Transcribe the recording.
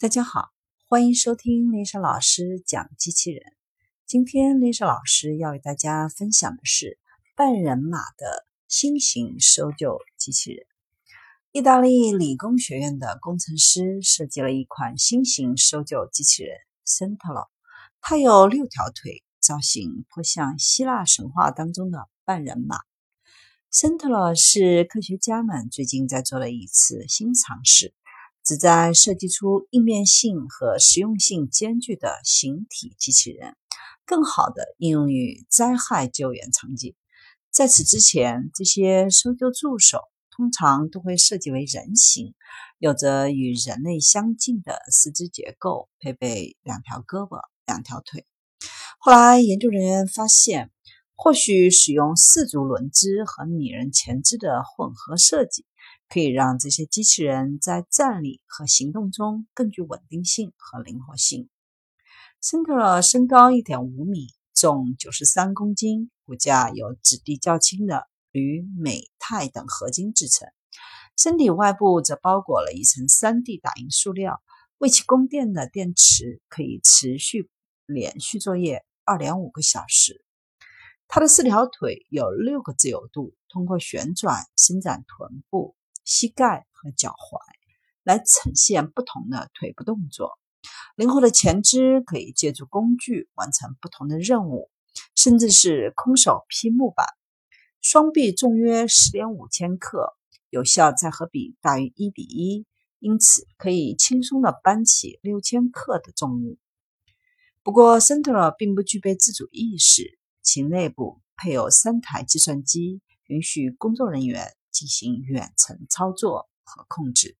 大家好，欢迎收听丽莎老师讲机器人。今天丽莎老师要与大家分享的是半人马的新型搜救机器人。意大利理工学院的工程师设计了一款新型搜救机器人 Centro，它有六条腿，造型颇像希腊神话当中的半人马。Centro 是科学家们最近在做的一次新尝试。旨在设计出应变性和实用性兼具的形体机器人，更好地应用于灾害救援场景。在此之前，这些搜救助手通常都会设计为人形，有着与人类相近的四肢结构，配备两条胳膊、两条腿。后来，研究人员发现，或许使用四足轮肢和拟人前肢的混合设计。可以让这些机器人在站立和行动中更具稳定性和灵活性。森特勒身高一点五米，重九十三公斤，骨架由质地较轻的铝、镁、钛等合金制成，身体外部则包裹了一层 3D 打印塑料。为其供电的电池可以持续连续作业二点五个小时。它的四条腿有六个自由度，通过旋转伸展臀部。膝盖和脚踝来呈现不同的腿部动作，灵活的前肢可以借助工具完成不同的任务，甚至是空手劈木板。双臂重约十点五千克，有效载荷比大于一比一，因此可以轻松的搬起六千克的重物。不过，Centro 并不具备自主意识，其内部配有三台计算机，允许工作人员。进行远程操作和控制。